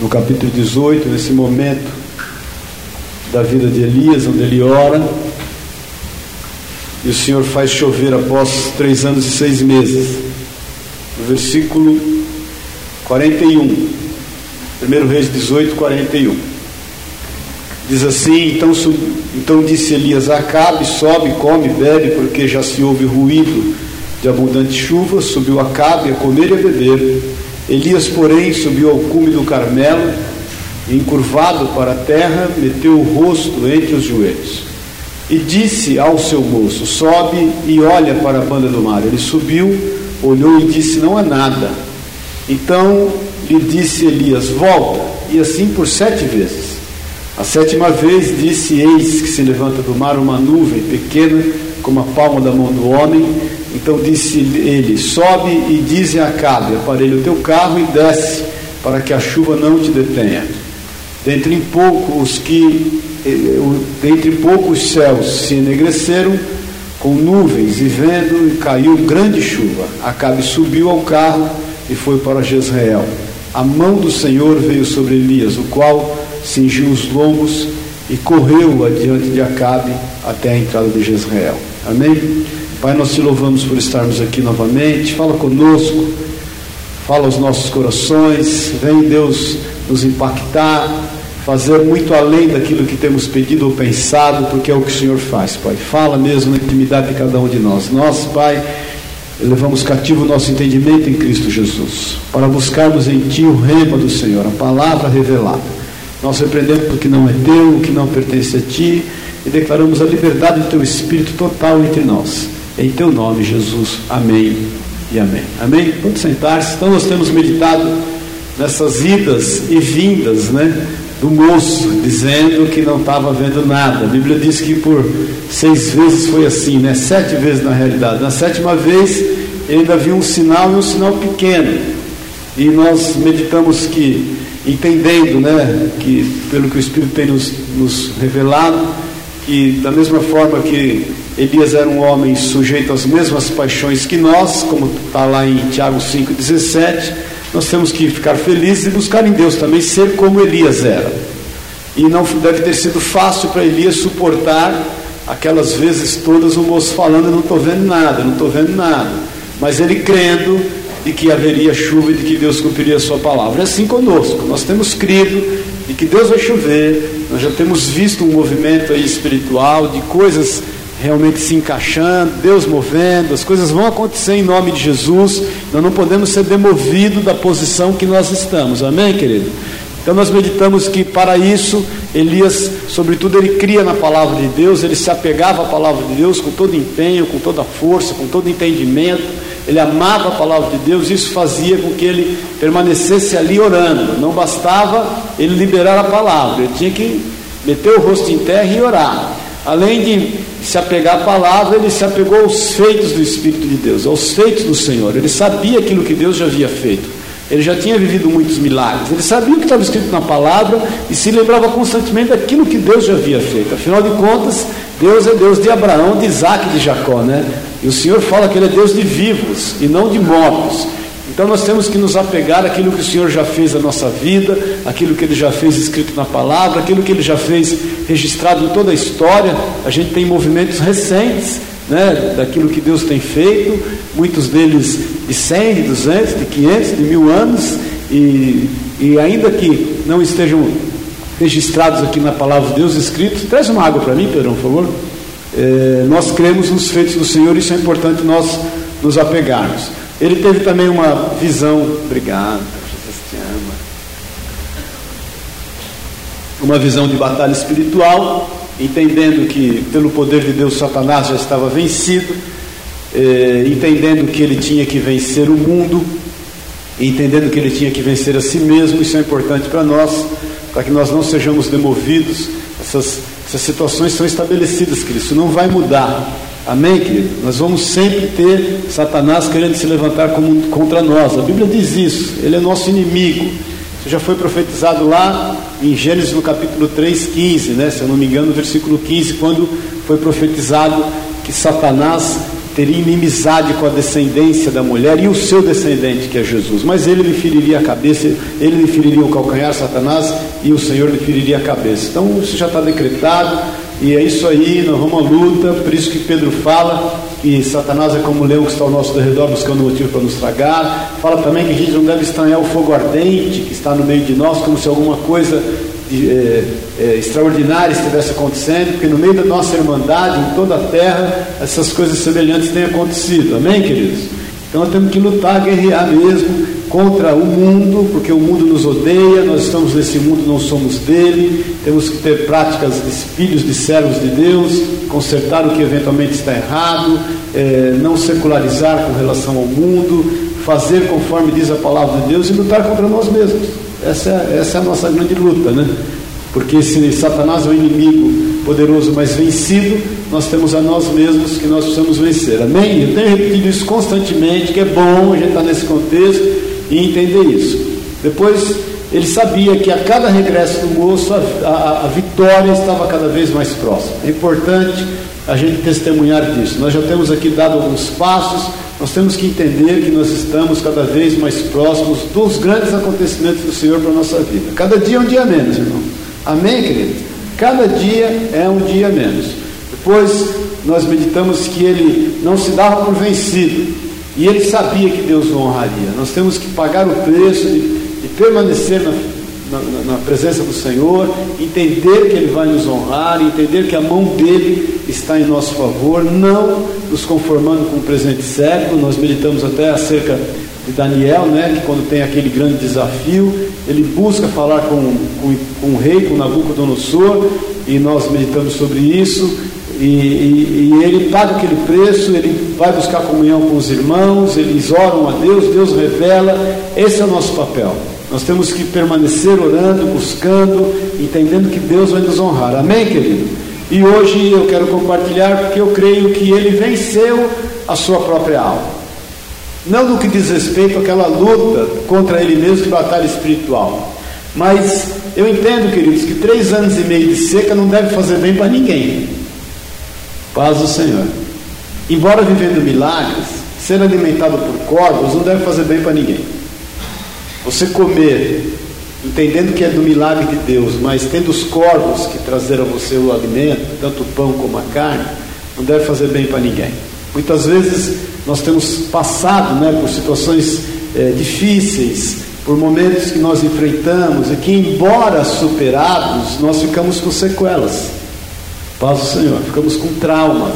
no capítulo 18, nesse momento da vida de Elias, onde ele ora, e o Senhor faz chover após três anos e seis meses. No versículo 41, 1 Reis 18, 41. Diz assim: então, então disse Elias Acabe: sobe, come, bebe, porque já se ouve ruído de abundante chuva. Subiu Acabe a comer e a beber. Elias, porém, subiu ao cume do Carmelo e, encurvado para a terra, meteu o rosto entre os joelhos. E disse ao seu moço: Sobe e olha para a banda do mar. Ele subiu, olhou e disse: Não há nada. Então lhe disse Elias: Volta, e assim por sete vezes. A sétima vez disse: Eis que se levanta do mar uma nuvem pequena, como a palma da mão do homem. Então disse ele: Sobe e dize a Acabe: Aparelha o teu carro e desce, para que a chuva não te detenha. Dentre pouco os que dentre poucos céus se enegreceram com nuvens e vendo e caiu grande chuva. Acabe subiu ao carro e foi para Jezreel. A mão do Senhor veio sobre Elias, o qual cingiu os lombos e correu adiante de Acabe até a entrada de Jezreel. Amém? Pai, nós te louvamos por estarmos aqui novamente. Fala conosco, fala aos nossos corações. Vem, Deus, nos impactar, fazer muito além daquilo que temos pedido ou pensado, porque é o que o Senhor faz, Pai. Fala mesmo na intimidade de cada um de nós. Nós, Pai, levamos cativo o nosso entendimento em Cristo Jesus, para buscarmos em Ti o rema do Senhor, a palavra revelada. Nós repreendemos o que não é teu, o que não pertence a Ti, e declaramos a liberdade do Teu Espírito total entre nós. Em Teu nome, Jesus. Amém e amém. Amém? Pode sentar-se. Então, nós temos meditado nessas idas e vindas, né? do moço, dizendo que não estava vendo nada. A Bíblia diz que por seis vezes foi assim, né? Sete vezes na realidade. Na sétima vez ele ainda viu um sinal e um sinal pequeno. E nós meditamos que, entendendo, né, que pelo que o Espírito tem nos, nos revelado, que da mesma forma que Elias era um homem sujeito às mesmas paixões que nós, como está lá em Tiago 5,17 nós temos que ficar felizes e buscar em Deus também ser como Elias era. E não deve ter sido fácil para Elias suportar aquelas vezes todas o moço falando: Eu não estou vendo nada, não estou vendo nada. Mas ele crendo de que haveria chuva e de que Deus cumpriria a sua palavra. É assim conosco. Nós temos crido de que Deus vai chover, nós já temos visto um movimento aí espiritual de coisas realmente se encaixando, Deus movendo, as coisas vão acontecer em nome de Jesus. Nós não podemos ser demovidos da posição que nós estamos. Amém, querido? Então nós meditamos que para isso Elias, sobretudo, ele cria na palavra de Deus, ele se apegava à palavra de Deus com todo empenho, com toda força, com todo entendimento. Ele amava a palavra de Deus, isso fazia com que ele permanecesse ali orando. Não bastava ele liberar a palavra, ele tinha que meter o rosto em terra e orar. Além de se apegar à palavra, ele se apegou aos feitos do Espírito de Deus, aos feitos do Senhor. Ele sabia aquilo que Deus já havia feito. Ele já tinha vivido muitos milagres. Ele sabia o que estava escrito na palavra e se lembrava constantemente daquilo que Deus já havia feito. Afinal de contas, Deus é Deus de Abraão, de Isaac e de Jacó, né? E o Senhor fala que Ele é Deus de vivos e não de mortos. Então nós temos que nos apegar àquilo que o Senhor já fez na nossa vida, aquilo que Ele já fez escrito na palavra, aquilo que Ele já fez registrado em toda a história. A gente tem movimentos recentes, né, daquilo que Deus tem feito, muitos deles de 100, de 200, de 500, de mil anos, e, e ainda que não estejam registrados aqui na palavra de Deus escritos, traz uma água para mim, Pedrão, por favor. É, nós cremos nos feitos do Senhor, isso é importante nós nos apegarmos. Ele teve também uma visão, obrigado, Jesus te ama. Uma visão de batalha espiritual, entendendo que pelo poder de Deus Satanás já estava vencido, eh, entendendo que ele tinha que vencer o mundo, entendendo que ele tinha que vencer a si mesmo, isso é importante para nós, para que nós não sejamos demovidos. Essas, essas situações são estabelecidas, isso não vai mudar. Amém, querido? Nós vamos sempre ter Satanás querendo se levantar como, contra nós. A Bíblia diz isso, ele é nosso inimigo. Isso já foi profetizado lá em Gênesis no capítulo 3, 15, né? se eu não me engano, no versículo 15, quando foi profetizado que Satanás teria inimizade com a descendência da mulher e o seu descendente, que é Jesus. Mas ele lhe feriria a cabeça, ele lhe feriria o calcanhar, Satanás, e o Senhor lhe feriria a cabeça. Então isso já está decretado, e é isso aí, nós vamos à luta, por isso que Pedro fala que Satanás é como leão que está ao nosso redor buscando motivo para nos tragar. Fala também que a gente não deve estranhar o fogo ardente que está no meio de nós, como se alguma coisa de, é, é, extraordinária estivesse acontecendo, porque no meio da nossa irmandade, em toda a terra, essas coisas semelhantes têm acontecido. Amém, queridos? Então temos que lutar, guerrear mesmo contra o mundo, porque o mundo nos odeia, nós estamos nesse mundo, não somos dele, temos que ter práticas de filhos de servos de Deus, consertar o que eventualmente está errado, é, não secularizar com relação ao mundo, fazer conforme diz a palavra de Deus e lutar contra nós mesmos. Essa é, essa é a nossa grande luta, né? Porque se Satanás é um inimigo poderoso, mas vencido, nós temos a nós mesmos que nós precisamos vencer. Amém? Eu tenho repetido isso constantemente, que é bom a gente estar nesse contexto e entender isso. Depois, ele sabia que a cada regresso do moço, a, a, a vitória estava cada vez mais próxima. É importante a gente testemunhar disso. Nós já temos aqui dado alguns passos, nós temos que entender que nós estamos cada vez mais próximos dos grandes acontecimentos do Senhor para a nossa vida. Cada dia é um dia menos, irmão. Amém, querido? Cada dia é um dia menos. Depois nós meditamos que ele não se dava por vencido e ele sabia que Deus o honraria. Nós temos que pagar o preço de, de permanecer na, na, na, presença do Senhor, entender que Ele vai nos honrar, entender que a mão dele está em nosso favor, não nos conformando com o presente século. Nós meditamos até acerca de Daniel, né, que quando tem aquele grande desafio, ele busca falar com, com, com o rei, com Nabucodonosor, e nós meditamos sobre isso. E, e, ele paga aquele preço, ele vai buscar comunhão com os irmãos, eles oram a Deus, Deus revela, esse é o nosso papel. Nós temos que permanecer orando, buscando, entendendo que Deus vai nos honrar. Amém, querido? E hoje eu quero compartilhar porque eu creio que ele venceu a sua própria alma. Não no que diz respeito àquela luta contra ele mesmo de batalha espiritual. Mas eu entendo, queridos, que três anos e meio de seca não deve fazer bem para ninguém. Paz do Senhor. Embora vivendo milagres, ser alimentado por corvos não deve fazer bem para ninguém. Você comer, entendendo que é do milagre de Deus, mas tendo os corvos que trazeram a você o alimento, tanto o pão como a carne, não deve fazer bem para ninguém. Muitas vezes nós temos passado né, por situações é, difíceis, por momentos que nós enfrentamos e que, embora superados, nós ficamos com sequelas. Paz do Senhor, ficamos com traumas.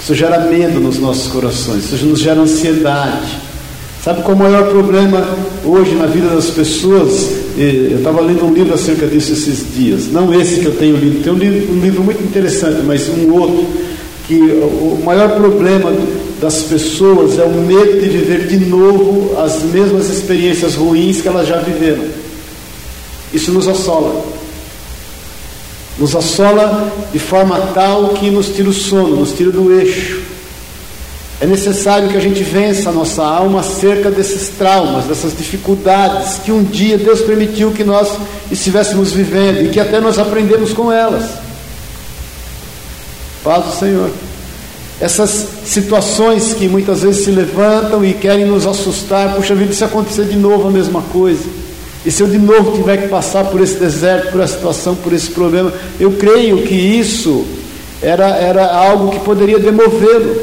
Isso gera medo nos nossos corações, isso nos gera ansiedade. Sabe qual é o maior problema hoje na vida das pessoas? Eu estava lendo um livro acerca disso esses dias. Não esse que eu tenho lido, tem um livro, um livro muito interessante, mas um outro. Que o maior problema das pessoas é o medo de viver de novo as mesmas experiências ruins que elas já viveram. Isso nos assola. Nos assola de forma tal que nos tira o sono, nos tira do eixo. É necessário que a gente vença a nossa alma acerca desses traumas, dessas dificuldades que um dia Deus permitiu que nós estivéssemos vivendo e que até nós aprendemos com elas. Paz do Senhor. Essas situações que muitas vezes se levantam e querem nos assustar, puxa vida, se acontecer de novo a mesma coisa. E se eu de novo tiver que passar por esse deserto, por essa situação, por esse problema, eu creio que isso era, era algo que poderia demovê-lo.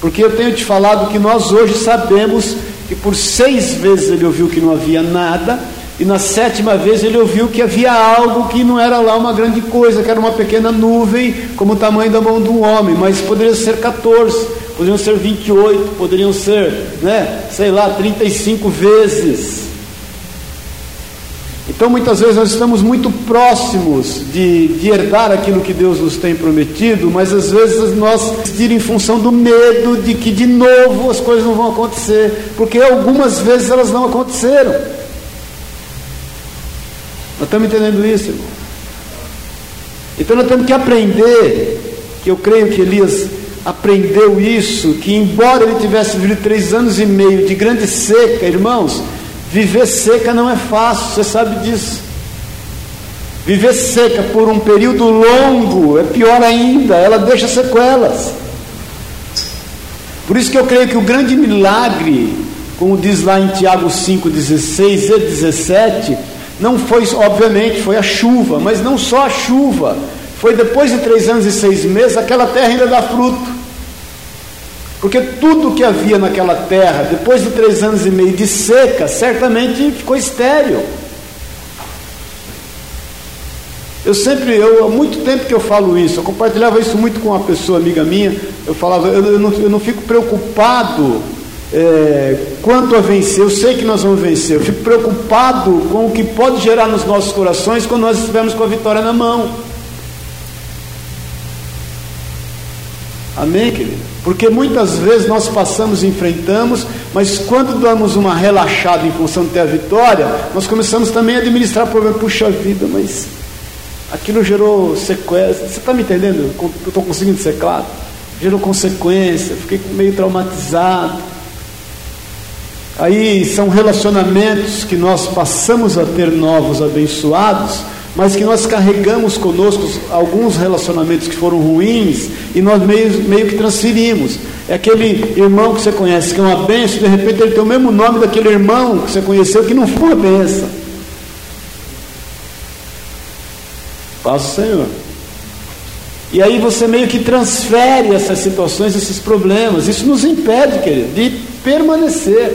Porque eu tenho te falado que nós hoje sabemos que por seis vezes ele ouviu que não havia nada, e na sétima vez ele ouviu que havia algo que não era lá uma grande coisa, que era uma pequena nuvem, como o tamanho da mão de um homem, mas poderia ser 14, poderiam ser 28, poderiam ser, né, sei lá, 35 vezes. Então, muitas vezes nós estamos muito próximos de, de, herdar aquilo que Deus nos tem prometido, mas às vezes nós decidir em função do medo de que de novo as coisas não vão acontecer, porque algumas vezes elas não aconteceram. Nós estamos entendendo isso, irmão? Então nós temos que aprender, que eu creio que Elias aprendeu isso, que embora ele tivesse vivido três anos e meio de grande seca, irmãos, Viver seca não é fácil, você sabe disso. Viver seca por um período longo é pior ainda, ela deixa sequelas. Por isso que eu creio que o grande milagre, como diz lá em Tiago 5, 16 e 17, não foi, obviamente, foi a chuva, mas não só a chuva, foi depois de três anos e seis meses, aquela terra ainda dá fruto. Porque tudo que havia naquela terra, depois de três anos e meio de seca, certamente ficou estéril. Eu sempre, eu, há muito tempo que eu falo isso, eu compartilhava isso muito com uma pessoa amiga minha, eu falava, eu, eu, não, eu não, fico preocupado é, quanto a vencer, eu sei que nós vamos vencer, eu fico preocupado com o que pode gerar nos nossos corações quando nós estivermos com a vitória na mão. Amém, querido? Porque muitas vezes nós passamos e enfrentamos, mas quando damos uma relaxada em função de ter a vitória, nós começamos também a administrar o problema. Puxa vida, mas aquilo gerou sequências. Você está me entendendo? Eu estou conseguindo ser claro? Gerou consequência, fiquei meio traumatizado. Aí são relacionamentos que nós passamos a ter novos, abençoados, mas que nós carregamos conosco alguns relacionamentos que foram ruins e nós meio, meio que transferimos. É aquele irmão que você conhece que é uma benção, de repente ele tem o mesmo nome daquele irmão que você conheceu que não foi uma benção. Paz o Senhor. E aí você meio que transfere essas situações, esses problemas. Isso nos impede, querido, de permanecer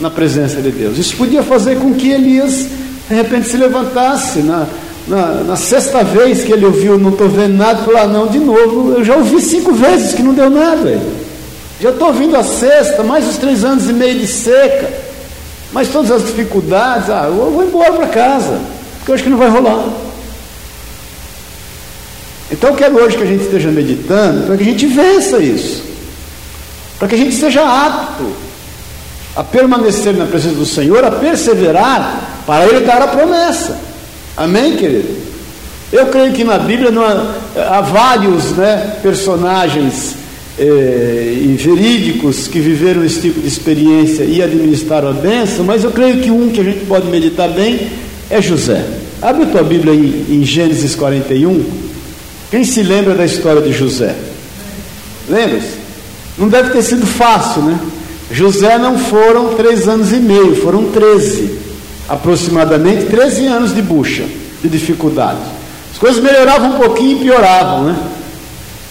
na presença de Deus. Isso podia fazer com que Elias de repente se levantasse na, na, na sexta vez que ele ouviu, não estou vendo nada, falou, ah, não, de novo, eu já ouvi cinco vezes que não deu nada. Já estou ouvindo a sexta, mais os três anos e meio de seca, mais todas as dificuldades, ah, eu vou embora para casa, porque eu acho que não vai rolar. Então eu quero hoje que a gente esteja meditando para que a gente vença isso, para que a gente seja apto a permanecer na presença do Senhor, a perseverar para ele dar a promessa. Amém, querido? Eu creio que na Bíblia há, há, vários né, personagens eh, e verídicos que viveram esse tipo de experiência e administraram a bênção, mas eu creio que um que a gente pode meditar bem é José. Abre a tua Bíblia aí em Gênesis 41. Quem se lembra da história de José? Lembra-se? Não deve ter sido fácil, né? José não foram três anos e meio, foram treze aproximadamente 13 anos de bucha, de dificuldade. As coisas melhoravam um pouquinho e pioravam, né?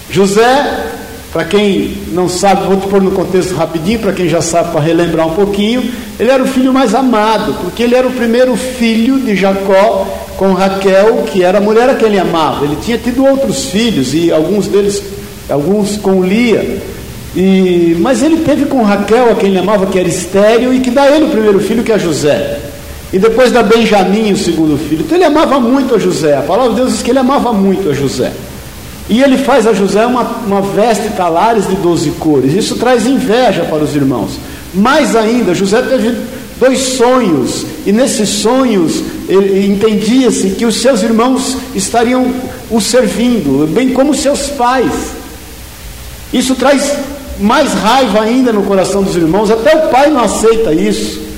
José, para quem não sabe, vou te pôr no contexto rapidinho, para quem já sabe, para relembrar um pouquinho, ele era o filho mais amado, porque ele era o primeiro filho de Jacó com Raquel, que era a mulher a quem ele amava. Ele tinha tido outros filhos, e alguns deles, alguns com Lia. E, mas ele teve com Raquel, a quem ele amava, que era estéreo, e que dá ele o primeiro filho, que é José. E depois da Benjamim, o segundo filho. Então ele amava muito a José. A palavra de Deus diz que ele amava muito a José. E ele faz a José uma, uma veste talares de doze cores. Isso traz inveja para os irmãos. Mais ainda, José teve dois sonhos. E nesses sonhos entendia-se que os seus irmãos estariam o servindo, bem como seus pais. Isso traz mais raiva ainda no coração dos irmãos. Até o pai não aceita isso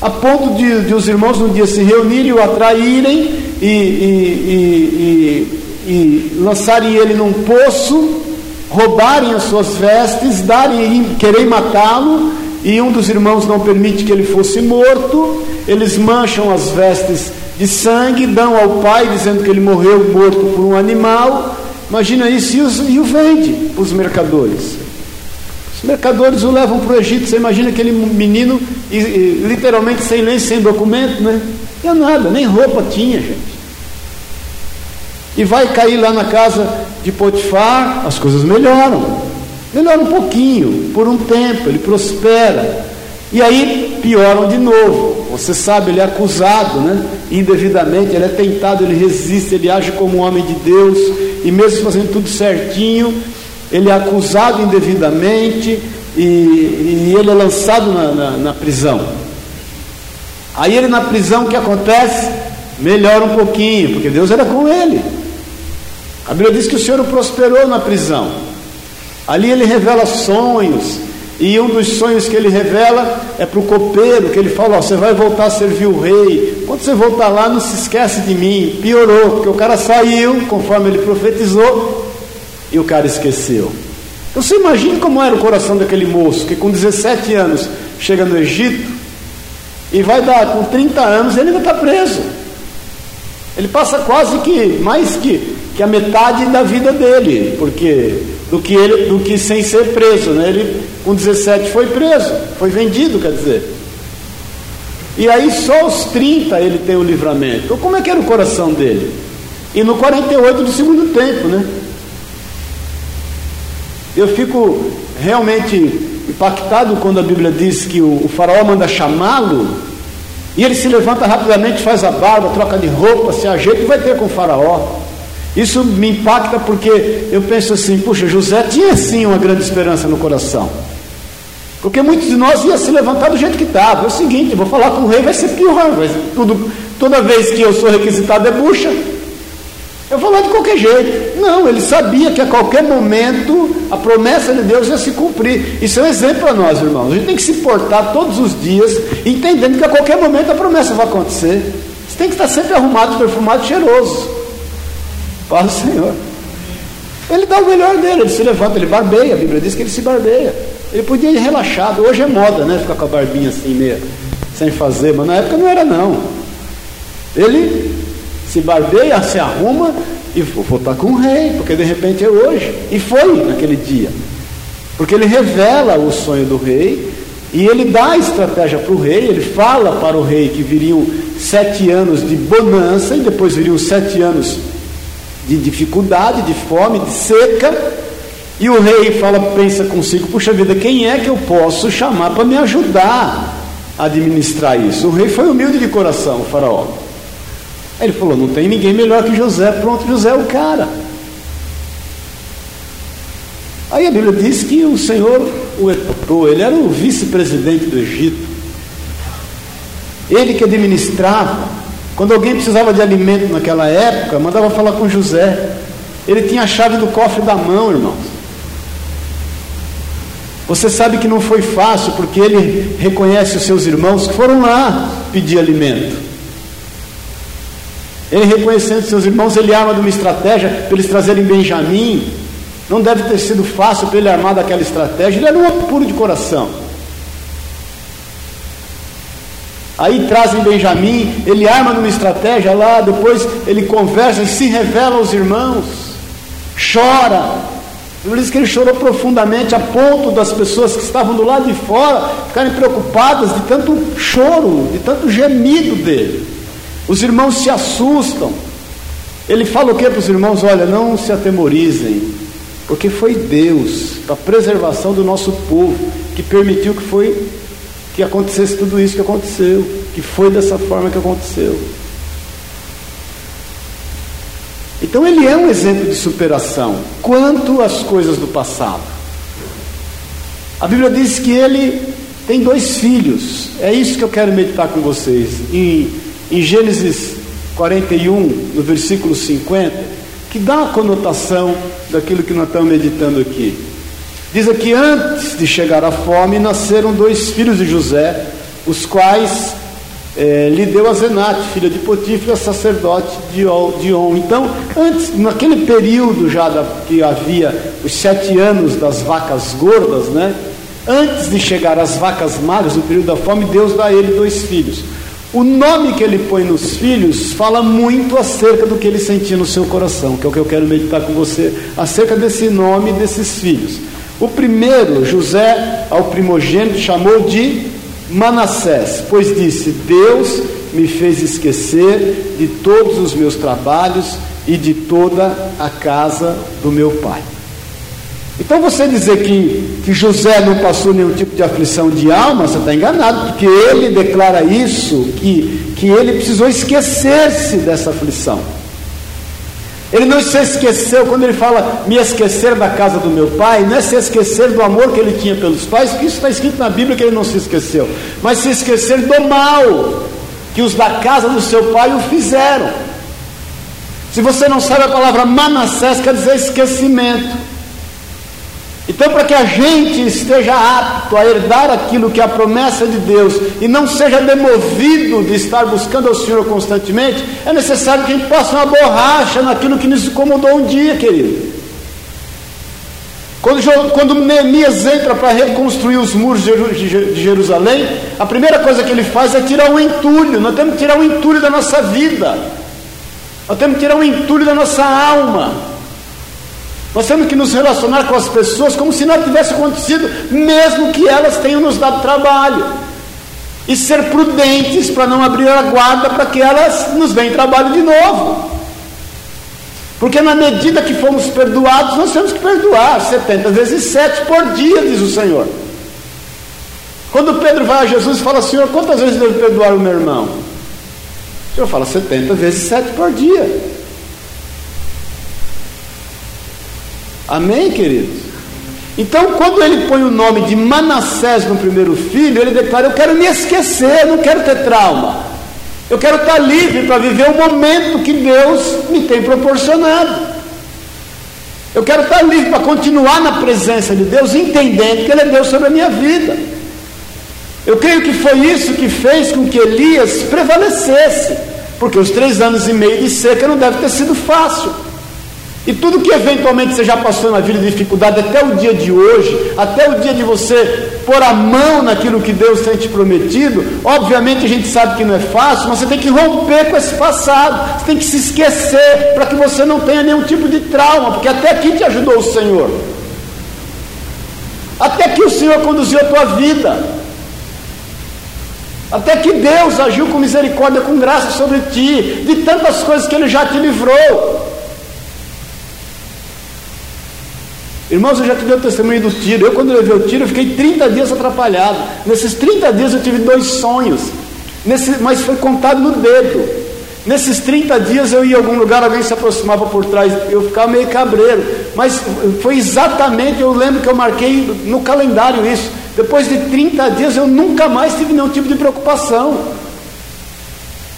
a ponto de, de os irmãos um dia se reunirem, o atraírem e, e, e, e, lançarem ele num poço, roubarem as suas vestes, darem, querer matá-lo, e um dos irmãos não permite que ele fosse morto, eles mancham as vestes de sangue, dão ao pai dizendo que ele morreu morto por um animal. Imagina isso e, e o vende para os mercadores. Os mercadores o levam para o Egito. Você imagina aquele menino, e, e, literalmente sem lei, sem documento, né? Não nada, nem roupa tinha, gente. E vai cair lá na casa de Potifar, as coisas melhoram. Melhoram um pouquinho, por um tempo, ele prospera. E aí pioram de novo. Você sabe, ele é acusado, né? Indevidamente, ele é tentado, ele resiste, ele age como um homem de Deus, e mesmo fazendo tudo certinho, ele é acusado indevidamente e, e ele é lançado na, na, na, prisão. Aí ele na prisão, o que acontece? Melhora um pouquinho, porque Deus era com ele. A Bíblia diz que o Senhor o prosperou na prisão. Ali ele revela sonhos, e um dos sonhos que ele revela é para o copeiro, que ele fala: ó, você vai voltar a servir o rei. Quando você voltar lá, não se esquece de mim. Piorou, porque o cara saiu, conforme ele profetizou, e o cara esqueceu. Então você imagina como era o coração daquele moço que com 17 anos chega no Egito e vai dar com 30 anos ele ainda está preso. Ele passa quase que mais que, que a metade da vida dele, porque do que ele do que sem ser preso, né? Ele com 17 foi preso, foi vendido, quer dizer. E aí só aos 30 ele tem o livramento. Então como é que era o coração dele? E no 48 do segundo tempo, né? Eu fico realmente impactado quando a Bíblia diz que o, o faraó manda chamá-lo e ele se levanta rapidamente, faz a barba, troca de roupa, se ajeita e vai ter com o faraó. Isso me impacta porque eu penso assim, puxa, José tinha sim uma grande esperança no coração. Porque muitos de nós iam se levantar do jeito que estava. É o seguinte, vou falar com o rei, vai ser pior. Vai ser tudo, toda vez que eu sou requisitado é bucha. Eu vou lá de qualquer jeito. Não, ele sabia que a qualquer momento a promessa de Deus ia se cumprir. Isso é um exemplo para nós, irmãos. A gente tem que se portar todos os dias, entendendo que a qualquer momento a promessa vai acontecer. Você tem que estar sempre arrumado, perfumado, cheiroso. Para o Senhor. Ele dá o melhor dele, ele se levanta, ele barbeia. A Bíblia diz que ele se barbeia. Ele podia ir relaxado. Hoje é moda, né? Ficar com a barbinha assim, meio sem fazer, mas na época não era não. Ele se barbeia, se arruma e vou voltar com o rei, porque de repente é hoje. E foi naquele dia. Porque ele revela o sonho do rei e ele dá a estratégia para o rei, ele fala para o rei que viriam sete anos de bonança e depois viriam sete anos de dificuldade, de fome, de seca. E o rei fala, pensa consigo, puxa vida, quem é que eu posso chamar para me ajudar a administrar isso? O rei foi humilde de coração, o faraó. Aí ele falou, não tem ninguém melhor que José, pronto, José é o cara. Aí a Bíblia diz que o Senhor o etou, ele era o vice-presidente do Egito. Ele que administrava. Quando alguém precisava de alimento naquela época, mandava falar com José. Ele tinha a chave do cofre da mão, irmãos. Você sabe que não foi fácil, porque ele reconhece os seus irmãos que foram lá pedir alimento. Ele reconhecendo seus irmãos, ele arma de uma estratégia para eles trazerem Benjamim. Não deve ter sido fácil para ele armar daquela estratégia. Ele era um puro de coração. Aí trazem Benjamim, ele arma numa estratégia lá, depois ele conversa e se revela aos irmãos, chora, Bíblia diz que ele chorou profundamente a ponto das pessoas que estavam do lado de fora ficarem preocupadas de tanto choro, de tanto gemido dele. Os irmãos se assustam. Ele fala o que para os irmãos? Olha, não se atemorizem, porque foi Deus, para a preservação do nosso povo, que permitiu que foi que acontecesse tudo isso que aconteceu, que foi dessa forma que aconteceu. Então ele é um exemplo de superação quanto às coisas do passado. A Bíblia diz que ele tem dois filhos. É isso que eu quero meditar com vocês. Em, em Gênesis 41, no versículo 50, que dá a conotação daquilo que nós estamos meditando aqui. Diz aqui: antes de chegar a fome, nasceram dois filhos de José, os quais é, lhe deu a Zenate, filha de Potífera, sacerdote de On. Então, antes, naquele período já da, que havia os sete anos das vacas gordas, né? Antes de chegar às vacas magras, no período da fome, Deus dá a ele dois filhos. O nome que ele põe nos filhos fala muito acerca do que ele sentia no seu coração, que é o que eu quero meditar com você, acerca desse nome desses filhos. O primeiro, José, ao primogênito, chamou de Manassés, pois disse: Deus me fez esquecer de todos os meus trabalhos e de toda a casa do meu pai. Então você dizer que, que José não passou nenhum tipo de aflição de alma, você está enganado, porque ele declara isso, que, que ele precisou esquecer-se dessa aflição. Ele não se esqueceu, quando ele fala me esquecer da casa do meu pai, não é se esquecer do amor que ele tinha pelos pais, porque isso está escrito na Bíblia que ele não se esqueceu, mas se esquecer do mal que os da casa do seu pai o fizeram. Se você não sabe a palavra Manassés, quer dizer esquecimento. Então, para que a gente esteja apto a herdar aquilo que é a promessa de Deus e não seja demovido de estar buscando ao Senhor constantemente, é necessário que a gente possa uma borracha naquilo que nos incomodou um dia, querido. Quando, quando Neemias entra para reconstruir os muros de Jerusalém, a primeira coisa que ele faz é tirar o entulho. Nós temos que tirar o entulho da nossa vida, nós temos que tirar o entulho da nossa alma. Nós temos que nos relacionar com as pessoas como se nada tivesse acontecido, mesmo que elas tenham nos dado trabalho. E ser prudentes para não abrir a guarda para que elas nos deem trabalho de novo. Porque na medida que fomos perdoados, nós temos que perdoar 70 vezes 7 por dia, diz o Senhor. Quando Pedro vai a Jesus e fala, Senhor, quantas vezes devo perdoar o meu irmão? O Senhor fala 70 vezes 7 por dia. Amém, queridos? Então, quando ele põe o nome de Manassés no primeiro filho, ele declara: Eu quero me esquecer, não quero ter trauma. Eu quero estar livre para viver o momento que Deus me tem proporcionado. Eu quero estar livre para continuar na presença de Deus, entendendo que Ele é Deus sobre a minha vida. Eu creio que foi isso que fez com que Elias prevalecesse, porque os três anos e meio de seca não deve ter sido fácil. E tudo que eventualmente você já passou na vida de dificuldade até o dia de hoje, até o dia de você pôr a mão naquilo que Deus tem te prometido, obviamente a gente sabe que não é fácil, mas você tem que romper com esse passado, você tem que se esquecer para que você não tenha nenhum tipo de trauma, porque até aqui te ajudou o Senhor. Até aqui o Senhor conduziu a tua vida. Até que Deus agiu com misericórdia, com graça sobre ti, de tantas coisas que Ele já te livrou. Irmãos, eu já te o testemunho do tiro. Eu, quando levei o tiro, eu fiquei 30 dias atrapalhado. Nesses 30 dias eu tive dois sonhos, Nesse, mas foi contado no dedo. Nesses 30 dias eu ia a algum lugar, alguém se aproximava por trás, eu ficava meio cabreiro. Mas foi exatamente, eu lembro que eu marquei no calendário isso. Depois de 30 dias eu nunca mais tive nenhum tipo de preocupação.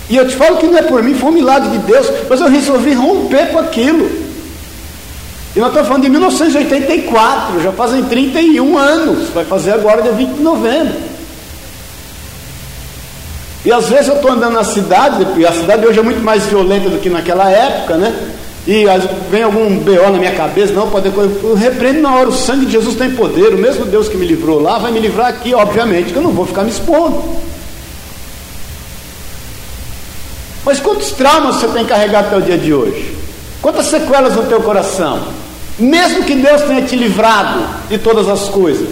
E eu te falo que não é por mim, foi um milagre de Deus, mas eu resolvi romper com aquilo. E nós estamos falando de 1984, já fazem 31 anos, vai fazer agora dia 20 de novembro. E às vezes eu estou andando na cidade, e a cidade hoje é muito mais violenta do que naquela época, né? E vem algum BO na minha cabeça, não pode. Eu repreendo na hora, o sangue de Jesus tem poder, o mesmo Deus que me livrou lá vai me livrar aqui, obviamente, que eu não vou ficar me expondo. Mas quantos traumas você tem carregado até o dia de hoje? Quantas sequelas no teu coração? Mesmo que Deus tenha te livrado de todas as coisas.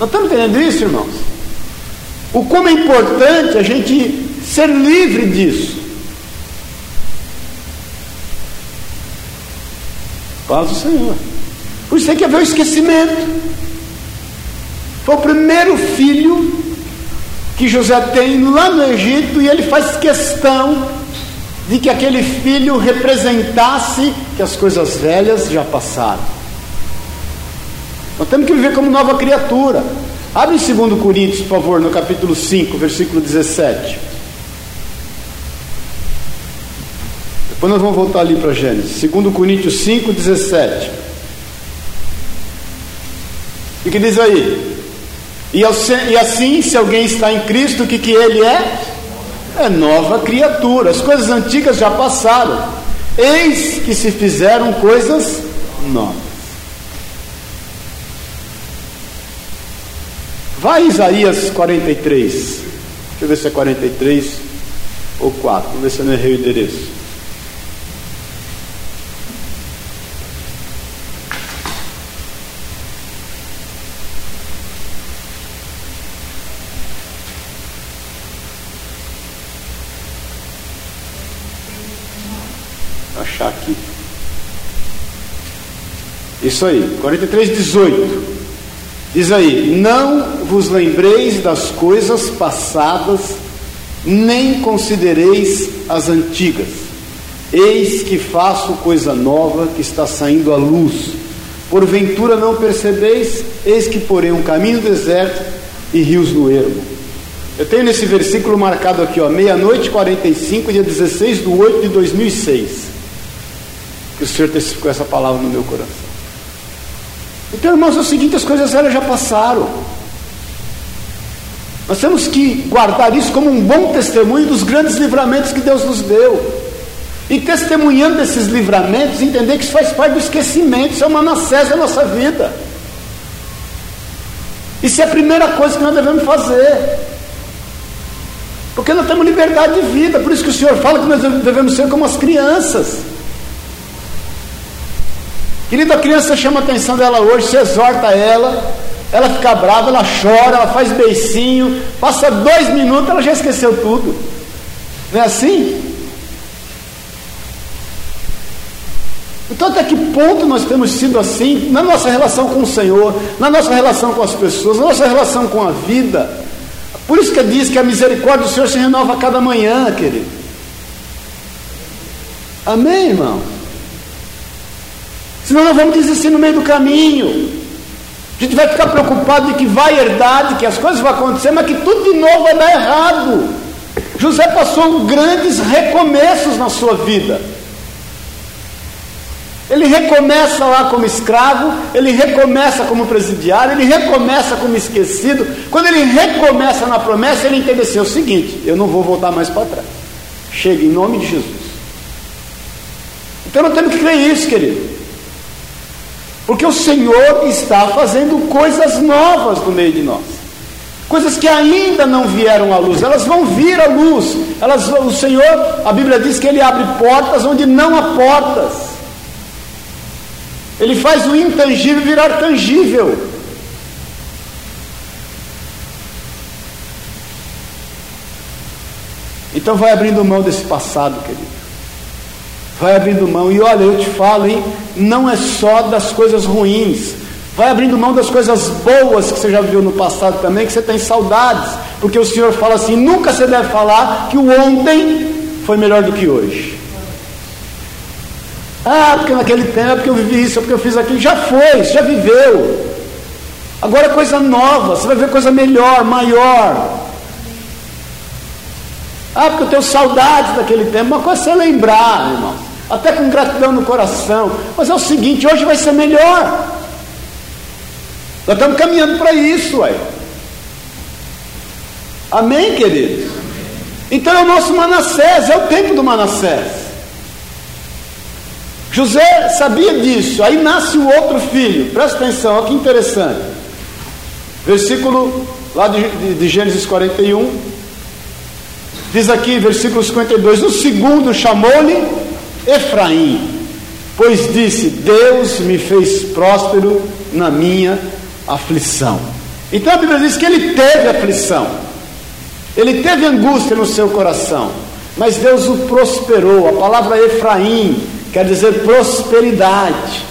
Nós estamos entendendo isso, irmãos? O como é importante a gente ser livre disso. Paz do Senhor. Por isso tem que haver o esquecimento. Foi o primeiro filho que José tem lá no Egito e ele faz questão de que aquele filho representasse que as coisas velhas já passaram. Nós temos que viver como nova criatura. Abre em 2 Coríntios, por favor, no capítulo 5, versículo 17. Depois nós vamos voltar ali para Gênesis. 2 Coríntios 5, 17. E que diz aí? E assim, se alguém está em Cristo, o que, que ele é? É nova criatura. As coisas antigas já passaram. Eis que se fizeram coisas novas. Vai Isaías 43. Deixa eu ver se é 43 ou 4. Vamos ver se eu não errei o endereço. achar aqui. Isso aí, 43, 18. Diz aí: Não vos lembreis das coisas passadas, nem considereis as antigas. Eis que faço coisa nova que está saindo à luz. Porventura não percebeis? Eis que porém um caminho deserto e rios no ermo. Eu tenho nesse versículo marcado aqui, ó, meia-noite 45, dia 16 de 8 de 2006 que o Senhor testificou essa palavra no meu coração. Então, irmãos, é o seguinte: as coisas velhas já passaram. Nós temos que guardar isso como um bom testemunho dos grandes livramentos que Deus nos deu. E testemunhando esses livramentos, entender que isso faz parte do esquecimento, isso é uma Manassés da nossa vida. Isso é a primeira coisa que nós devemos fazer. Porque nós temos liberdade de vida, por isso que o Senhor fala que nós devemos ser como as crianças. Querida, a criança chama a atenção dela hoje, se exorta ela, ela fica brava, ela chora, ela faz beicinho, passa dois minutos, ela já esqueceu tudo. Não é assim? Então, até que ponto nós temos sido assim na nossa relação com o Senhor, na nossa relação com as pessoas, na nossa relação com a vida? Por isso que diz que a misericórdia do Senhor se renova a cada manhã, querido. Amém, irmão? Senão nós vamos desistir no meio do caminho. A gente vai ficar preocupado de que vai herdar, de que as coisas vão acontecer, mas que tudo de novo vai dar errado. José passou grandes recomeços na sua vida. Ele recomeça lá como escravo, ele recomeça como presidiário, ele recomeça como esquecido. Quando ele recomeça na promessa, ele entende assim, é o seguinte: eu não vou voltar mais para trás. Chega em nome de Jesus. Então não temos que crer isso, querido. Porque o Senhor está fazendo coisas novas no meio de nós. Coisas que ainda não vieram à luz, elas vão vir à luz. Elas, o Senhor, a Bíblia diz que Ele abre portas onde não há portas. Ele faz o intangível virar tangível. Então vai abrindo mão desse passado, querido. Vai abrindo mão. E olha, eu te falo, hein? Não é só das coisas ruins. Vai abrindo mão das coisas boas que você já viu no passado também, que você tem saudades. Porque o Senhor fala assim: nunca você deve falar que o ontem foi melhor do que hoje. Ah, porque naquele tempo que eu vivi isso, porque eu fiz aquilo. Já foi, já viveu. Agora é coisa nova, você vai ver coisa melhor, maior. Ah, porque eu tenho saudades daquele tempo. Uma coisa é você lembrar, irmão. Até com gratidão no coração. Mas é o seguinte, hoje vai ser melhor. Nós estamos caminhando para isso, ué. Amém, queridos? Então é o nosso Manassés, é o tempo do Manassés. José sabia disso, aí nasce o outro filho, presta atenção, olha que interessante. Versículo lá de, de, de Gênesis 41, diz aqui, versículo 52: No segundo chamou-lhe Efraim, pois disse: Deus me fez próspero na minha aflição. Então a Bíblia diz que ele teve aflição, ele teve angústia no seu coração, mas Deus o prosperou. A palavra Efraim quer dizer prosperidade.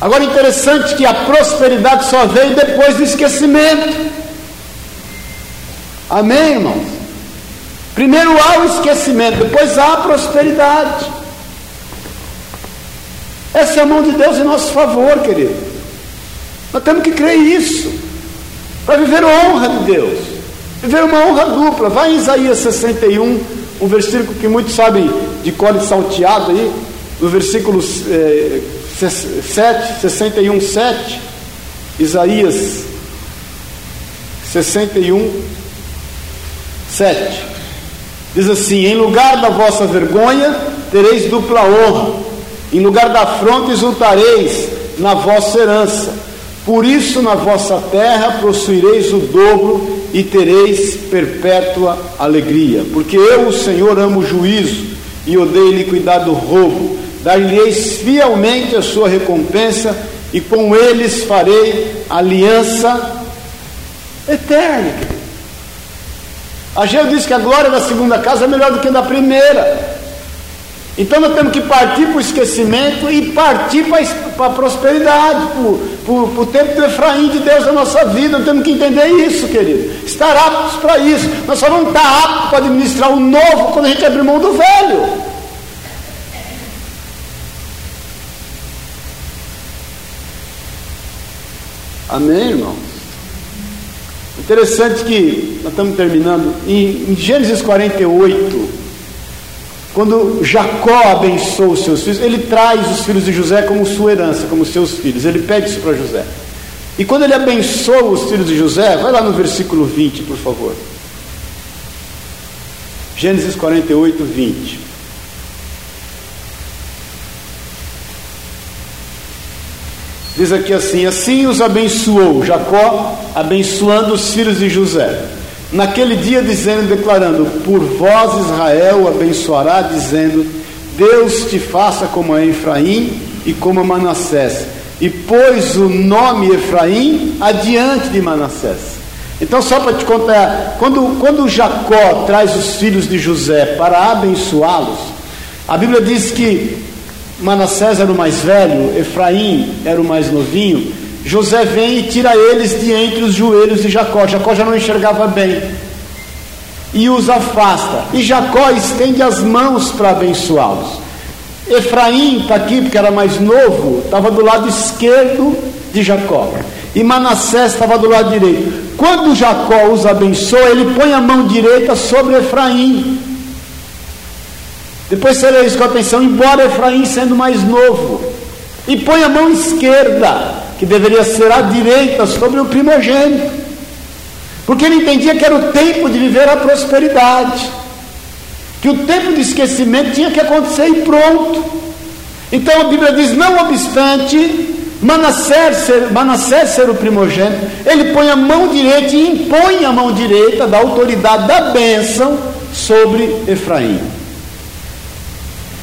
Agora interessante que a prosperidade só veio depois do esquecimento. Amém, irmãos? Primeiro há o esquecimento, depois há a prosperidade. Essa é a mão de Deus em nosso favor, querido. Nós temos que crer isso. Para viver honra de Deus. Viver uma honra dupla. Vai em Isaías 61, um versículo que muitos sabem de cole salteado aí no versículo eh, 7, 61, 7, Isaías 61, 7. Diz assim: Em lugar da vossa vergonha tereis dupla honra, em lugar da afronta exultareis na vossa herança. Por isso, na vossa terra possuireis o dobro e tereis perpétua alegria. Porque eu, o Senhor, amo o juízo e odeio iniquidade do roubo dar-lhes fielmente a sua recompensa, e com eles farei aliança eterna. Ageu diz que a glória da segunda casa é melhor do que a da primeira. Então nós temos que partir para o esquecimento e partir para a prosperidade, para o tempo do Efraim de Deus na nossa vida. Nós temos que entender isso, querido. Estar aptos para isso. Nós só vamos estar aptos para administrar o novo quando a gente abrir mão do velho. Amém, irmãos? Interessante que nós estamos terminando em, em Gênesis 48, quando Jacó abençoa os seus filhos, ele traz os filhos de José como sua herança, como seus filhos. Ele pede isso para José. E quando ele abençoa os filhos de José, vai lá no versículo 20, por favor. Gênesis 48, 20. Diz aqui assim: Assim os abençoou Jacó, abençoando os filhos de José. Naquele dia, dizendo, declarando: Por vós Israel abençoará, dizendo: Deus te faça como a Efraim e como a Manassés. E pôs o nome Efraim adiante de Manassés. Então, só para te contar, quando, quando Jacó traz os filhos de José para abençoá-los, a Bíblia diz que Manassés era o mais velho, Efraim era o mais novinho. José vem e tira eles de entre os joelhos de Jacó. Jacó já não enxergava bem. E os afasta. E Jacó estende as mãos para abençoá-los. Efraim está aqui porque era mais novo, estava do lado esquerdo de Jacó. E Manassés estava do lado direito. Quando Jacó os abençoa, ele põe a mão direita sobre Efraim. Depois você lê isso com atenção, embora Efraim sendo mais novo, e põe a mão esquerda, que deveria ser a direita, sobre o primogênito, porque ele entendia que era o tempo de viver a prosperidade, que o tempo de esquecimento tinha que acontecer e pronto. Então a Bíblia diz: não obstante, Manassés ser, Manassés ser o primogênito, ele põe a mão direita e impõe a mão direita da autoridade da bênção sobre Efraim.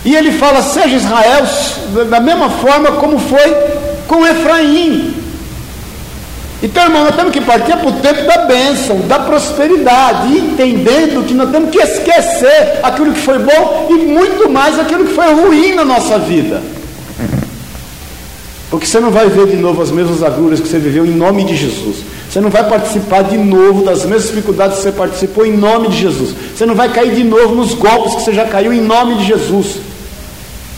E ele fala: seja Israel da mesma forma como foi com Efraim. Então, irmão, nós temos que partir para o tempo da bênção, da prosperidade, entendendo que nós temos que esquecer aquilo que foi bom e muito mais aquilo que foi ruim na nossa vida. Porque você não vai ver de novo as mesmas agruras que você viveu em nome de Jesus. Você não vai participar de novo das mesmas dificuldades que você participou em nome de Jesus. Você não vai cair de novo nos golpes que você já caiu em nome de Jesus.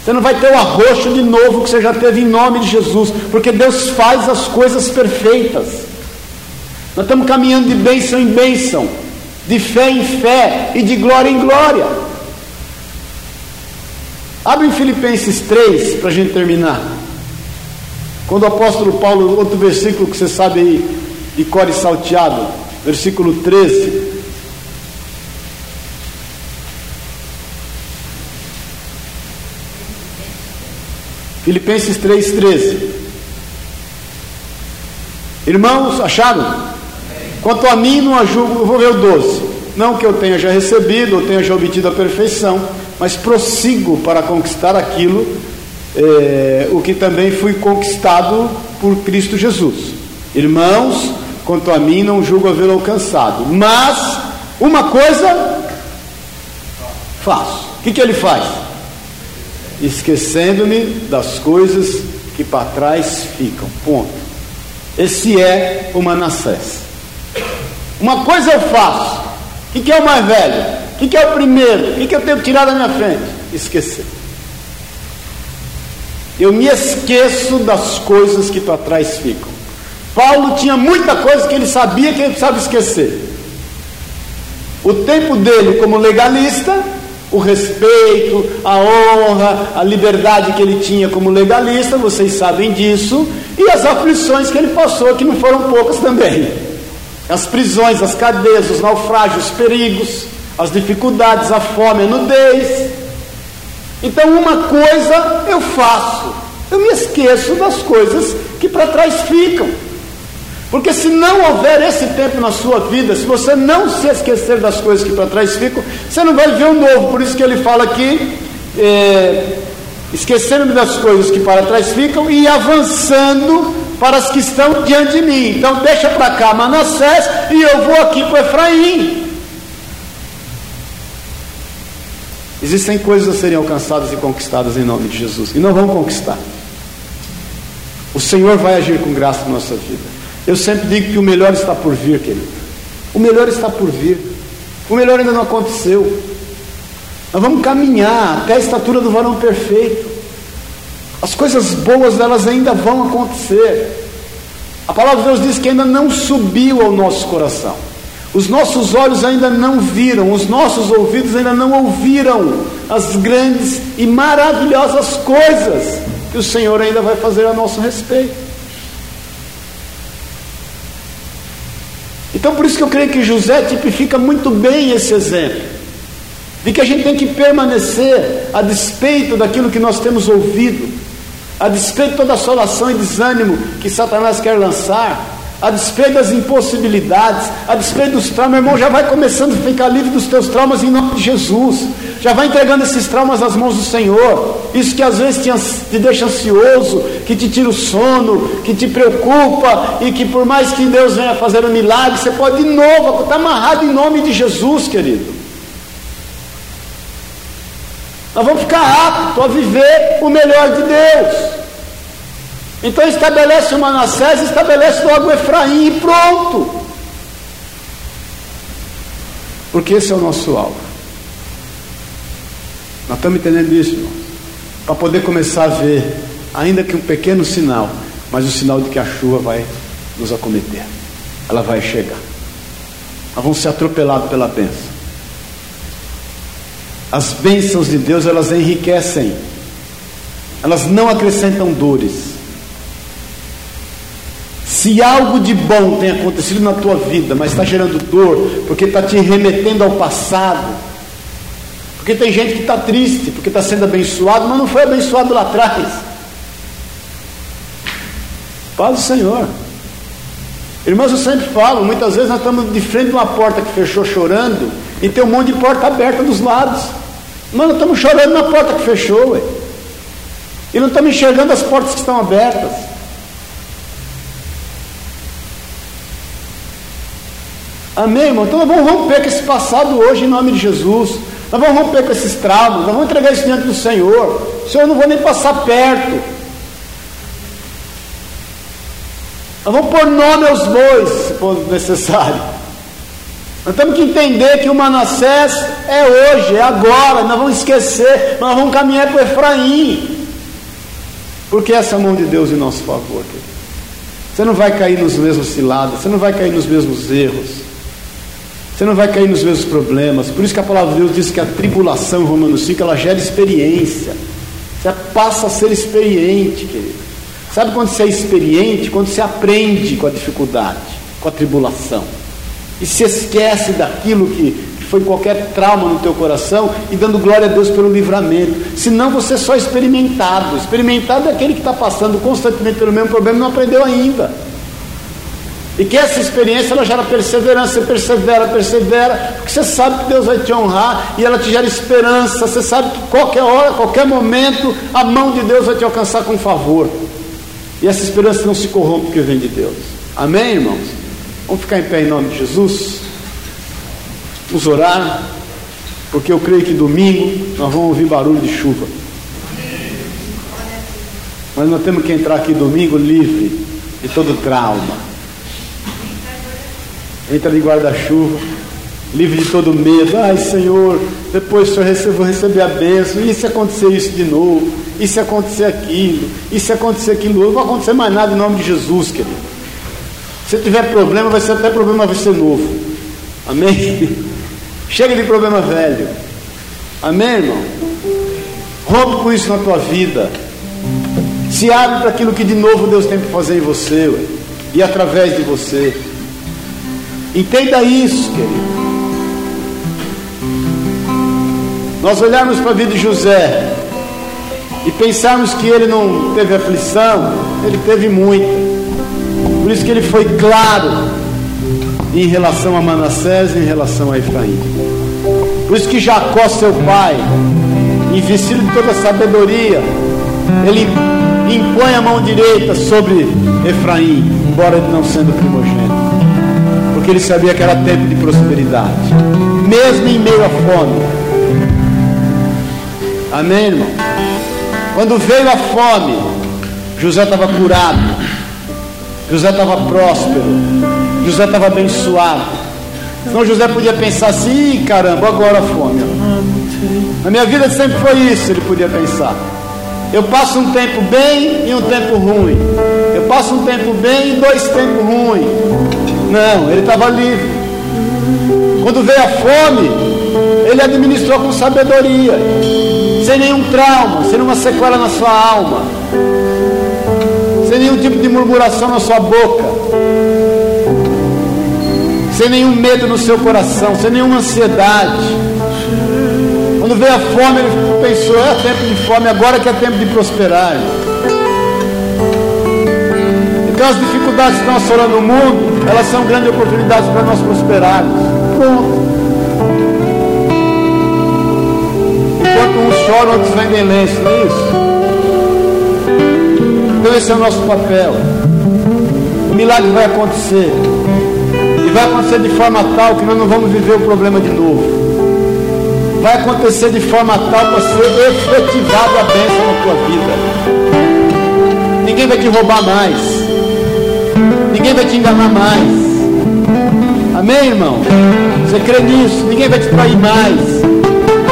Você não vai ter o arroxo de novo que você já teve em nome de Jesus, porque Deus faz as coisas perfeitas. Nós estamos caminhando de bênção em bênção, de fé em fé e de glória em glória. Abre em Filipenses 3 para a gente terminar. Quando o apóstolo Paulo, outro versículo que você sabe aí, de core salteado, versículo 13. Filipenses 3,13. Irmãos, acharam? Quanto a mim, não julgo, vou ver o 12. Não que eu tenha já recebido, ou tenha já obtido a perfeição, mas prossigo para conquistar aquilo, é, o que também fui conquistado por Cristo Jesus. Irmãos, quanto a mim, não julgo haver alcançado, mas uma coisa faço. O que, que ele faz? Esquecendo-me das coisas que para trás ficam. Ponto. Esse é o Manassés. Uma coisa eu faço. O que, que é o mais velho? O que, que é o primeiro? O que, que eu tenho que tirar da minha frente? Esquecer. Eu me esqueço das coisas que para trás ficam. Paulo tinha muita coisa que ele sabia que ele precisava esquecer. O tempo dele como legalista o respeito, a honra, a liberdade que ele tinha como legalista, vocês sabem disso, e as aflições que ele passou, que não foram poucas também. As prisões, as cadeias, os naufrágios, os perigos, as dificuldades, a fome, a nudez. Então, uma coisa eu faço, eu me esqueço das coisas que para trás ficam. Porque se não houver esse tempo na sua vida, se você não se esquecer das coisas que para trás ficam, você não vai ver o novo. Por isso que ele fala aqui, é, esquecendo-me das coisas que para trás ficam e avançando para as que estão diante de mim. Então deixa para cá Manassés e eu vou aqui para Efraim. Existem coisas a serem alcançadas e conquistadas em nome de Jesus. E não vão conquistar. O Senhor vai agir com graça na nossa vida. Eu sempre digo que o melhor está por vir, querido. O melhor está por vir. O melhor ainda não aconteceu. Nós vamos caminhar até a estatura do varão perfeito. As coisas boas elas ainda vão acontecer. A palavra de Deus diz que ainda não subiu ao nosso coração. Os nossos olhos ainda não viram, os nossos ouvidos ainda não ouviram as grandes e maravilhosas coisas que o Senhor ainda vai fazer a nosso respeito. Então, por isso que eu creio que José tipifica muito bem esse exemplo, de que a gente tem que permanecer a despeito daquilo que nós temos ouvido, a despeito de toda assolação e desânimo que Satanás quer lançar, a despeito das impossibilidades, a despeito dos traumas, meu irmão, já vai começando a ficar livre dos teus traumas em nome de Jesus. Já vai entregando esses traumas às mãos do Senhor. Isso que às vezes te, te deixa ansioso, que te tira o sono, que te preocupa e que por mais que Deus venha fazer um milagre, você pode de novo, está amarrado em nome de Jesus, querido. Nós vamos ficar aptos a viver o melhor de Deus. Então estabelece o Manassés, estabelece logo o Efraim e pronto. Porque esse é o nosso alvo. Nós estamos entendendo isso, irmão. Para poder começar a ver, ainda que um pequeno sinal, mas o sinal de que a chuva vai nos acometer. Ela vai chegar. Nós vamos ser atropelados pela bênção. As bênçãos de Deus, elas enriquecem. Elas não acrescentam dores. Se algo de bom tem acontecido na tua vida, mas está gerando dor, porque está te remetendo ao passado, porque tem gente que está triste, porque está sendo abençoado, mas não foi abençoado lá atrás. Paz do Senhor. Irmãos, eu sempre falo, muitas vezes nós estamos de frente de uma porta que fechou chorando, e tem um monte de porta aberta dos lados. Mas nós estamos chorando na porta que fechou, ué. E não estamos enxergando as portas que estão abertas. Amém, irmão? Então nós vamos romper com esse passado hoje em nome de Jesus. Nós vamos romper com esses traumas, nós vamos entregar isso diante do Senhor. Senhor não vou nem passar perto. Nós vamos pôr nome aos bois, se for necessário. Nós temos que entender que o Manassés é hoje, é agora, nós vamos esquecer, nós vamos caminhar para o Efraim. Porque essa mão de Deus em nosso favor. Você não vai cair nos mesmos ciladas, você não vai cair nos mesmos erros. Você não vai cair nos mesmos problemas. Por isso que a palavra de Deus diz que a tribulação, Romanos 5, ela gera experiência. Você passa a ser experiente, querido. Sabe quando você é experiente? Quando você aprende com a dificuldade, com a tribulação. E se esquece daquilo que, foi qualquer trauma no teu coração e dando glória a Deus pelo livramento. Senão você é só experimentado. Experimentado é aquele que está passando constantemente pelo mesmo problema e não aprendeu ainda. E que essa experiência ela gera perseverança, você persevera, persevera, porque você sabe que Deus vai te honrar e ela te gera esperança, você sabe que qualquer hora, qualquer momento, a mão de Deus vai te alcançar com favor. E essa esperança não se corrompe porque vem de Deus. Amém, irmãos? Vamos ficar em pé em nome de Jesus? Vamos orar, porque eu creio que domingo nós vamos ouvir barulho de chuva. Mas nós temos que entrar aqui domingo livre de todo trauma entra de guarda-chuva, livre de todo medo. Ai, Senhor, depois eu vou receber a bênção. E se acontecer isso de novo? E se acontecer aquilo? E se acontecer aquilo? Não vai acontecer mais nada em nome de Jesus, querido. Se tiver problema, vai ser até problema, vai ser novo. Amém? Chega de problema velho. Amém, irmão? Rompe com isso na tua vida. Se abre para aquilo que de novo Deus tem para fazer em você ué, e através de você. Entenda isso, querido. Nós olharmos para a vida de José e pensarmos que ele não teve aflição, ele teve muita. Por isso que ele foi claro em relação a Manassés e em relação a Efraim. Por isso que Jacó, seu pai, investido de toda a sabedoria, ele impõe a mão direita sobre Efraim, embora ele não sendo primogênito porque ele sabia que era tempo de prosperidade, mesmo em meio à fome. Amém, irmão? Quando veio a fome, José estava curado, José estava próspero, José estava abençoado. Então José podia pensar assim: caramba, agora a fome. Na minha vida sempre foi isso, ele podia pensar. Eu passo um tempo bem e um tempo ruim. Eu passo um tempo bem e dois tempos ruins. Não, ele estava livre. Quando veio a fome, ele administrou com sabedoria, sem nenhum trauma, sem nenhuma sequela na sua alma, sem nenhum tipo de murmuração na sua boca, sem nenhum medo no seu coração, sem nenhuma ansiedade. Quando veio a fome, ele pensou: é tempo de fome, agora que é tempo de prosperar. Porque as dificuldades que estão assolando o mundo, elas são grandes oportunidades para nós prosperarmos. Pronto. Enquanto uns choram, outros vendem lenço, não é isso? Então esse é o nosso papel. O milagre vai acontecer. E vai acontecer de forma tal que nós não vamos viver o problema de novo vai acontecer de forma tal para ser efetivada a bênção na tua vida. Ninguém vai te roubar mais. Ninguém vai te enganar mais. Amém, irmão? Você crê nisso? Ninguém vai te trair mais.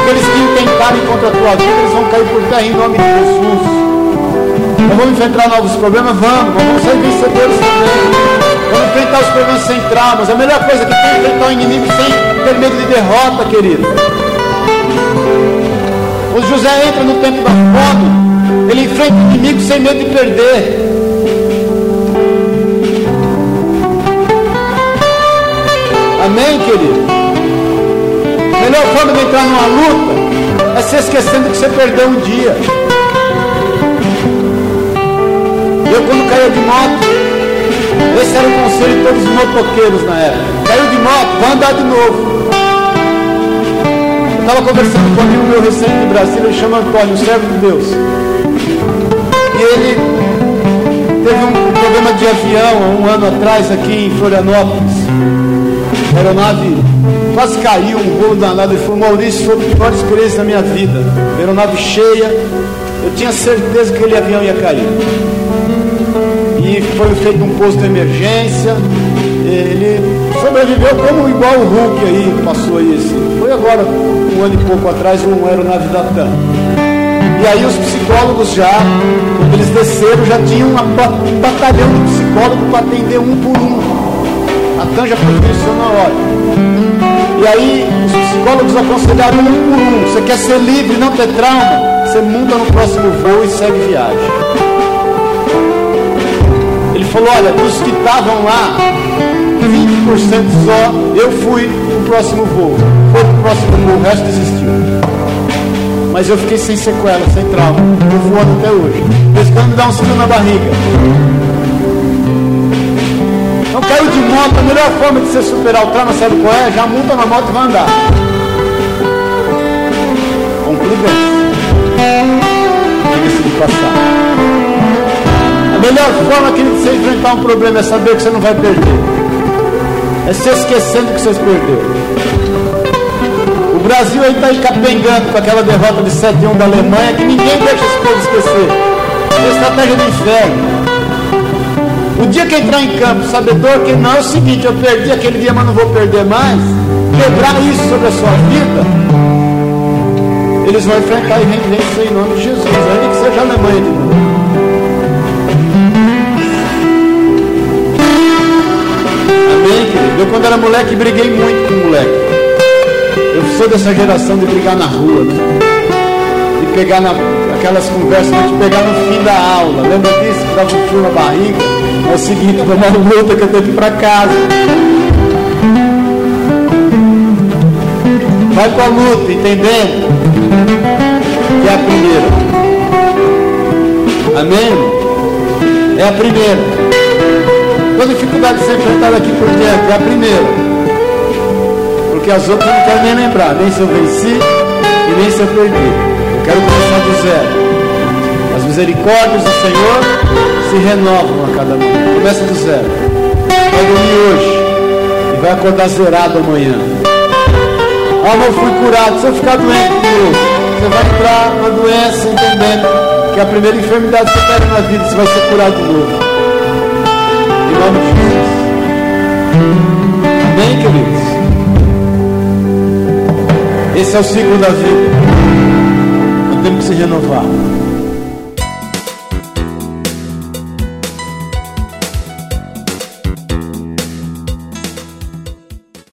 Aqueles que intentarem contra a tua vida, eles vão cair por terra em nome de Jesus. Nós vamos enfrentar novos problemas? Vamos. Vamos ser vencedores também. Vamos enfrentar os problemas sem traumas. A melhor coisa que tem é enfrentar o inimigo sem ter medo de derrota, querido. O José entra no tempo da fome, ele enfrenta o inimigo sem medo de perder. Amém, querido? A melhor forma de entrar numa luta é se esquecendo que você perdeu um dia. Eu, quando caía de moto, esse era o conselho de todos os motoqueiros na época. Caiu de moto, vai andar de novo. Estava conversando com um amigo meu recente de Brasília, ele chama Antônio, servo de Deus. E ele teve um problema de avião um ano atrás aqui em Florianópolis. Aeronave quase caiu, um voo danado. Ele falou, Maurício, foi a pior experiência da minha vida. A aeronave cheia, eu tinha certeza que aquele avião ia cair. E foi feito um posto de emergência. Ele sobreviveu como igual o Hulk aí, passou aí esse. Foi agora, um ano e pouco atrás, uma aeronave da TAM. E aí os psicólogos já, quando eles desceram, já tinham um batalhão de psicólogos para atender um por um. A TAM já providenciou na hora. E aí os psicólogos aconselharam um por um. Você quer ser livre, não ter trauma? Você monta no próximo voo e segue viagem. Ele falou, olha, dos que estavam lá, 20% só, eu fui pro próximo voo. Foi pro próximo voo, o resto desistiu. Mas eu fiquei sem sequela, sem trauma. Eu voando até hoje. Pescando me dá um frio na barriga. Caiu de moto, a melhor forma de você superar o trauma, sabe qual é? Já monta na moto e vai andar. Com prudência. Diga-se de passar. A melhor forma que você enfrentar um problema é saber que você não vai perder é se esquecendo que vocês perderam. O Brasil aí está capengando com aquela derrota de 7-1 da Alemanha que ninguém deixa esse povo esquecer. É estratégia do inferno. O dia que entrar em campo, sabedor que não é o seguinte, eu perdi aquele dia, mas não vou perder mais, quebrar isso sobre a sua vida, eles vão enfrentar e vencer em nome de Jesus, ainda que seja a Alemanha de novo. Eu, quando era moleque, briguei muito com moleque. Eu sou dessa geração de brigar na rua, né? De pegar na, aquelas conversas, de pegar no fim da aula. Lembra disso? Que dava um fio na barriga. É o seguinte, uma luta que eu tenho que ir para casa. Vai para a luta, entendendo? Que é a primeira. Amém? É a primeira. Qual dificuldade de ser enfrentada aqui por diante? É a primeira. Porque as outras eu não quero nem lembrar, nem se eu venci e nem se eu perdi. Quero começar do zero. As misericórdias do Senhor se renovam a cada manhã. Começa do zero. Vai dormir hoje e vai acordar zerado amanhã. Ah, eu fui curado. Se eu ficar doente de novo, você vai entrar na doença entendendo que a primeira enfermidade que você pega na vida, você vai ser curado de novo nome de Jesus. Amém, queridos? Esse é o ciclo da vida. Nós temos que se renovar.